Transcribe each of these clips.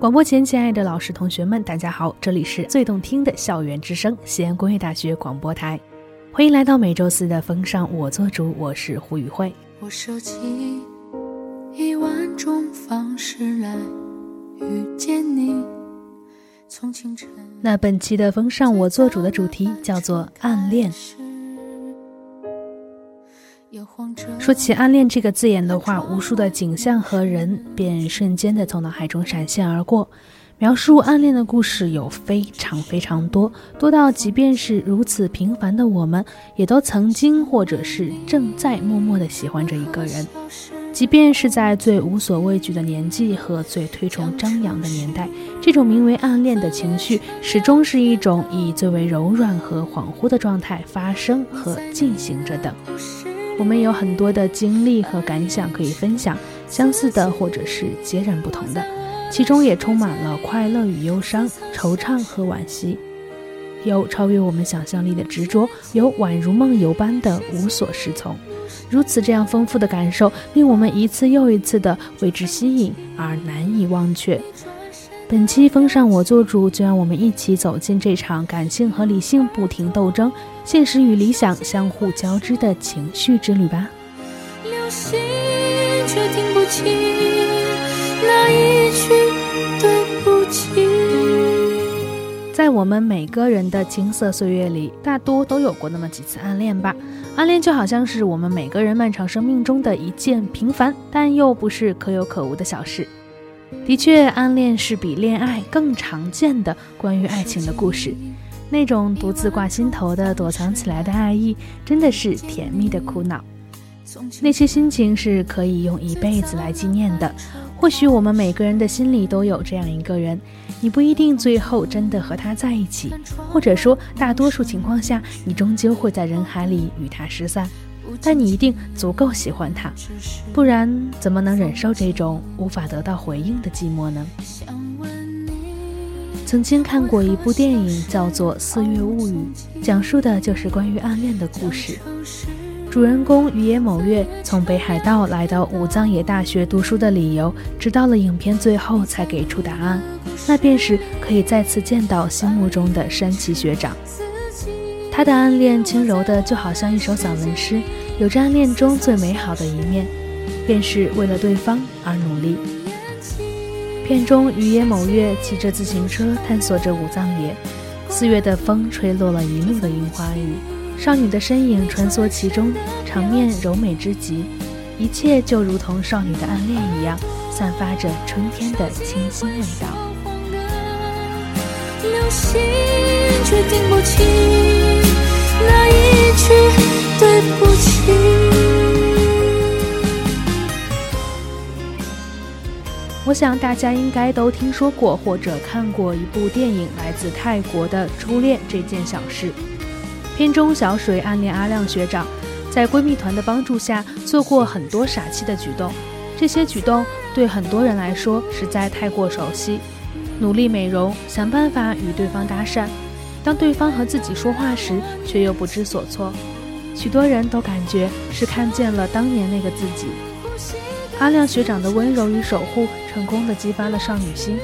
广播前，亲爱的老师、同学们，大家好，这里是最动听的校园之声——西安工业大学广播台，欢迎来到每周四的风尚，我做主，我是胡宇慧。我收起一万种方式来遇见你。从清晨。那本期的风尚，我做主的主题叫做暗恋。说起暗恋这个字眼的话，无数的景象和人便瞬间的从脑海中闪现而过。描述暗恋的故事有非常非常多，多到即便是如此平凡的我们，也都曾经或者是正在默默的喜欢着一个人。即便是在最无所畏惧的年纪和最推崇张扬的年代，这种名为暗恋的情绪，始终是一种以最为柔软和恍惚的状态发生和进行着的。我们有很多的经历和感想可以分享，相似的或者是截然不同的，其中也充满了快乐与忧伤、惆怅和惋惜，有超越我们想象力的执着，有宛如梦游般的无所适从。如此这样丰富的感受，令我们一次又一次的为之吸引而难以忘却。本期风尚我做主，就让我们一起走进这场感性和理性不停斗争、现实与理想相互交织的情绪之旅吧。流星却听不清那一句对不起。在我们每个人的青涩岁月里，大多都有过那么几次暗恋吧。暗恋就好像是我们每个人漫长生命中的一件平凡但又不是可有可无的小事。的确，暗恋是比恋爱更常见的关于爱情的故事。那种独自挂心头的、躲藏起来的爱意，真的是甜蜜的苦恼。那些心情是可以用一辈子来纪念的。或许我们每个人的心里都有这样一个人，你不一定最后真的和他在一起，或者说大多数情况下，你终究会在人海里与他失散。但你一定足够喜欢他，不然怎么能忍受这种无法得到回应的寂寞呢？曾经看过一部电影，叫做《四月物语》，讲述的就是关于暗恋的故事。主人公雨野某月从北海道来到武藏野大学读书的理由，直到了影片最后才给出答案，那便是可以再次见到心目中的山崎学长。他的暗恋轻柔的，就好像一首散文诗，有着暗恋中最美好的一面，便是为了对方而努力。片中，雨野某月骑着自行车探索着武藏野，四月的风吹落了一路的樱花雨，少女的身影穿梭其中，场面柔美之极，一切就如同少女的暗恋一样，散发着春天的清新味道。流星却听不清。那一句对不起。我想大家应该都听说过或者看过一部电影，来自泰国的《初恋这件小事》。片中小水暗恋阿亮学长，在闺蜜团的帮助下做过很多傻气的举动，这些举动对很多人来说实在太过熟悉。努力美容，想办法与对方搭讪。当对方和自己说话时，却又不知所措，许多人都感觉是看见了当年那个自己。阿亮学长的温柔与守护，成功的激发了少女心。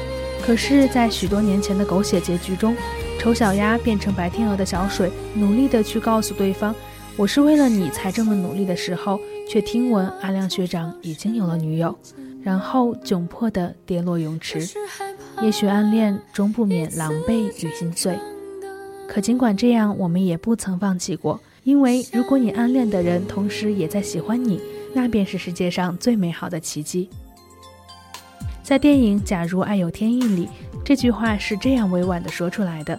可是，在许多年前的狗血结局中，丑小鸭变成白天鹅的小水，努力的去告诉对方：“我是为了你才这么努力”的时候，却听闻阿亮学长已经有了女友，然后窘迫的跌落泳池。也许暗恋终不免狼狈与心碎。可尽管这样，我们也不曾放弃过，因为如果你暗恋的人同时也在喜欢你，那便是世界上最美好的奇迹。在电影《假如爱有天意》里，这句话是这样委婉地说出来的：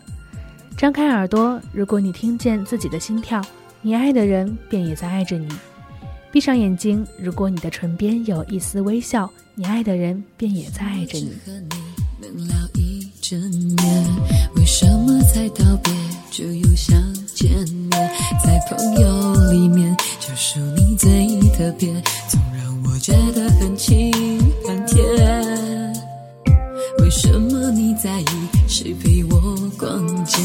张开耳朵，如果你听见自己的心跳，你爱的人便也在爱着你；闭上眼睛，如果你的唇边有一丝微笑，你爱的人便也在爱着你。整年，什么才道别就又想见面？在朋友里面，就属你最特别，总让我觉得很亲很甜。为什么你在意谁陪我逛街？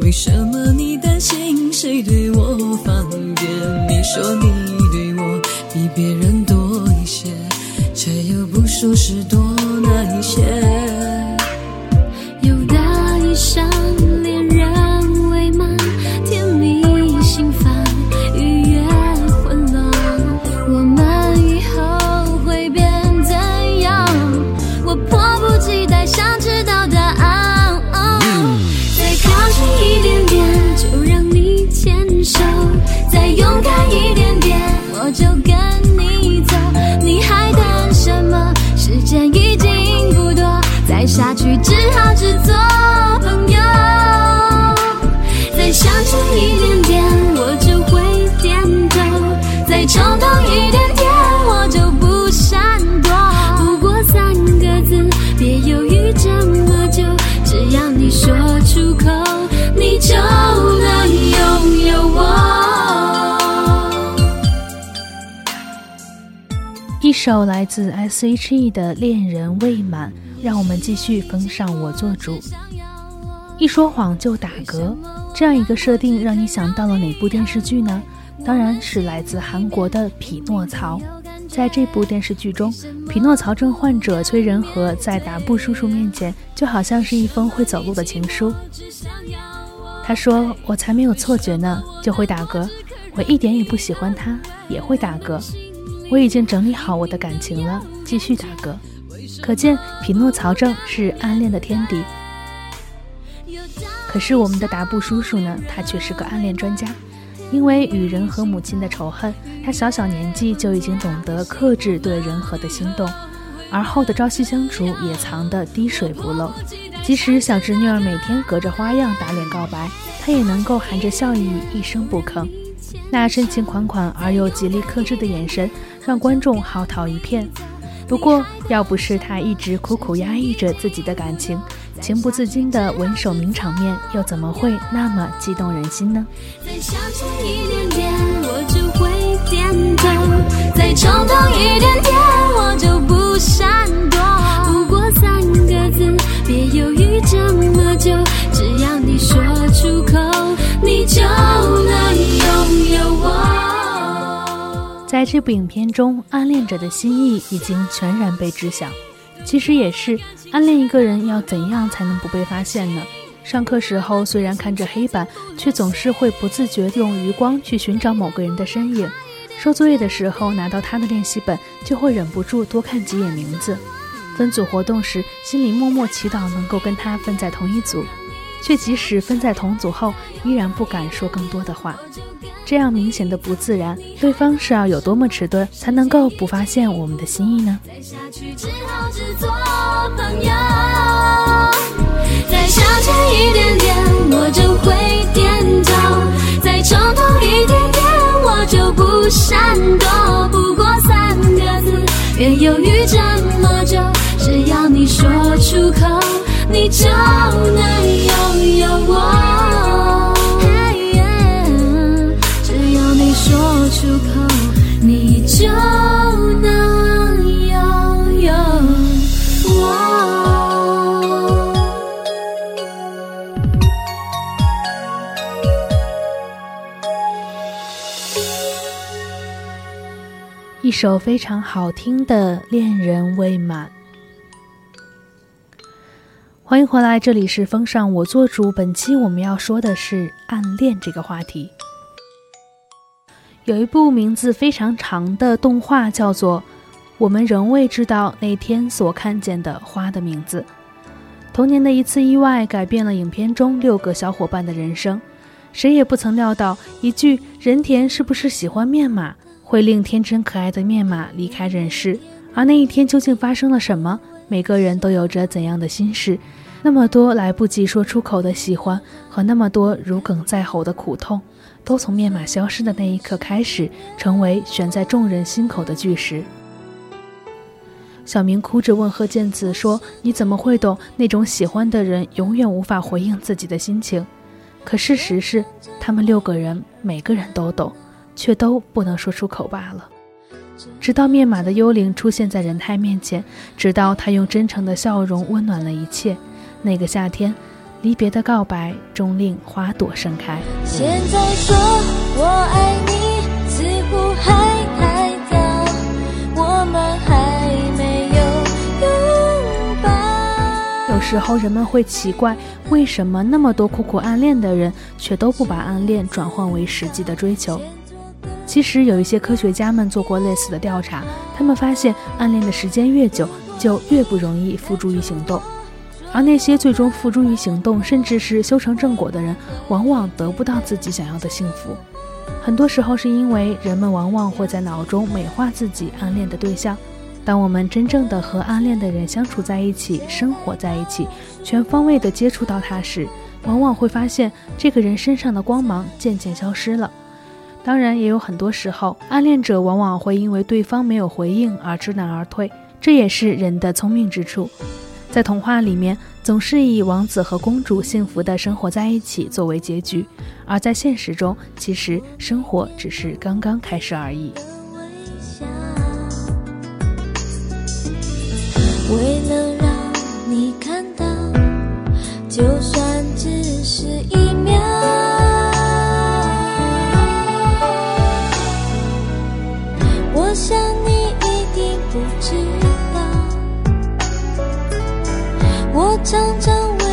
为什么你担心谁对我放电？你说你对我比别人多一些，却又不说是多哪一些。在拥。首来自 S.H.E 的《恋人未满》，让我们继续封上我做主。一说谎就打嗝，这样一个设定让你想到了哪部电视剧呢？当然是来自韩国的《匹诺曹》。在这部电视剧中，匹诺曹症患者崔仁和在达布叔叔面前就好像是一封会走路的情书。他说：“我才没有错觉呢，就会打嗝。我一点也不喜欢他，也会打嗝。”我已经整理好我的感情了，继续打嗝。可见匹诺曹症是暗恋的天敌。可是我们的达布叔叔呢？他却是个暗恋专家。因为与人和母亲的仇恨，他小小年纪就已经懂得克制对人和的心动，而后的朝夕相处也藏得滴水不漏。即使小侄女儿每天隔着花样打脸告白，他也能够含着笑意一声不吭。那深情款款而又极力克制的眼神。让观众嚎啕一片。不过，要不是他一直苦苦压抑着自己的感情，情不自禁的稳守名场面，又怎么会那么激动人心呢？再小心一点点，我就会点头；再冲动一点点，我就不闪躲。不过三个字，别犹豫这么久，只要你说出口，你就能在这部影片中，暗恋者的心意已经全然被知晓。其实也是，暗恋一个人要怎样才能不被发现呢？上课时候虽然看着黑板，却总是会不自觉用余光去寻找某个人的身影。收作业的时候，拿到他的练习本，就会忍不住多看几眼名字。分组活动时，心里默默祈祷能够跟他分在同一组。却即使分在同组后，依然不敢说更多的话。这样明显的不自然，对方是要有多么迟钝，才能够不发现我们的心意呢？再下去只好只做朋友。再向前一点点，我就会点头；再冲动一点点，我就不闪躲。不过三个字，别犹豫这么久，只要你说出口，你就能首非常好听的《恋人未满》，欢迎回来，这里是风尚，我做主。本期我们要说的是暗恋这个话题。有一部名字非常长的动画，叫做《我们仍未知道那天所看见的花的名字》。童年的一次意外改变了影片中六个小伙伴的人生。谁也不曾料到，一句“人田是不是喜欢面马”会令天真可爱的面马离开人世。而那一天究竟发生了什么？每个人都有着怎样的心事？那么多来不及说出口的喜欢，和那么多如鲠在喉的苦痛。都从面马消失的那一刻开始，成为悬在众人心口的巨石。小明哭着问贺建子说：“你怎么会懂那种喜欢的人永远无法回应自己的心情？”可事实是，他们六个人每个人都懂，却都不能说出口罢了。直到面马的幽灵出现在仁太面前，直到他用真诚的笑容温暖了一切。那个夏天。离别的告白终令花朵盛开。现在说我爱你，似乎还太早，我们还没有拥抱。有时候人们会奇怪，为什么那么多苦苦暗恋的人，却都不把暗恋转换为实际的追求？其实有一些科学家们做过类似的调查，他们发现暗恋的时间越久，就越不容易付诸于行动。而那些最终付诸于行动，甚至是修成正果的人，往往得不到自己想要的幸福。很多时候是因为人们往往会在脑中美化自己暗恋的对象。当我们真正的和暗恋的人相处在一起，生活在一起，全方位的接触到他时，往往会发现这个人身上的光芒渐渐消失了。当然，也有很多时候，暗恋者往往会因为对方没有回应而知难而退，这也是人的聪明之处。在童话里面，总是以王子和公主幸福的生活在一起作为结局，而在现实中，其实生活只是刚刚开始而已。为了让你看到，就算我常常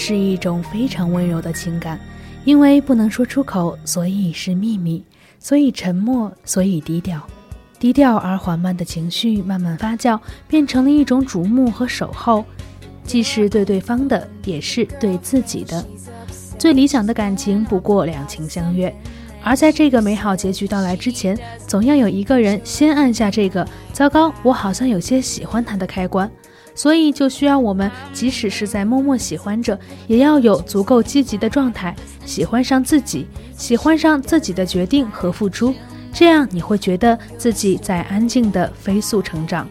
是一种非常温柔的情感，因为不能说出口，所以是秘密，所以沉默，所以低调。低调而缓慢的情绪慢慢发酵，变成了一种瞩目和守候，既是对对方的，也是对自己的。最理想的感情不过两情相悦，而在这个美好结局到来之前，总要有一个人先按下这个“糟糕，我好像有些喜欢他”的开关。所以，就需要我们，即使是在默默喜欢着，也要有足够积极的状态，喜欢上自己，喜欢上自己的决定和付出，这样你会觉得自己在安静的飞速成长。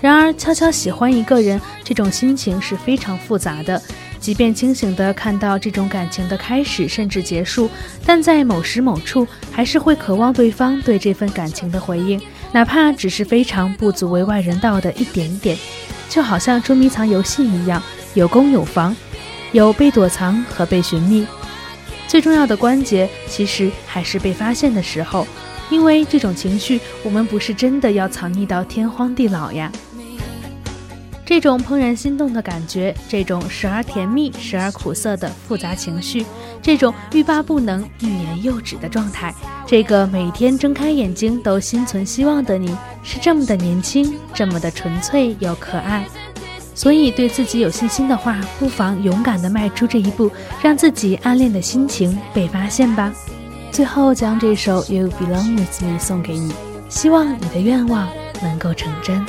然而，悄悄喜欢一个人，这种心情是非常复杂的。即便清醒地看到这种感情的开始甚至结束，但在某时某处，还是会渴望对方对这份感情的回应。哪怕只是非常不足为外人道的一点点，就好像捉迷藏游戏一样，有攻有防，有被躲藏和被寻觅。最重要的关节其实还是被发现的时候，因为这种情绪，我们不是真的要藏匿到天荒地老呀。这种怦然心动的感觉，这种时而甜蜜、时而苦涩的复杂情绪，这种欲罢不能、欲言又止的状态，这个每天睁开眼睛都心存希望的你，是这么的年轻，这么的纯粹又可爱。所以，对自己有信心的话，不妨勇敢地迈出这一步，让自己暗恋的心情被发现吧。最后，将这首《You Belong With Me》送给你，希望你的愿望能够成真。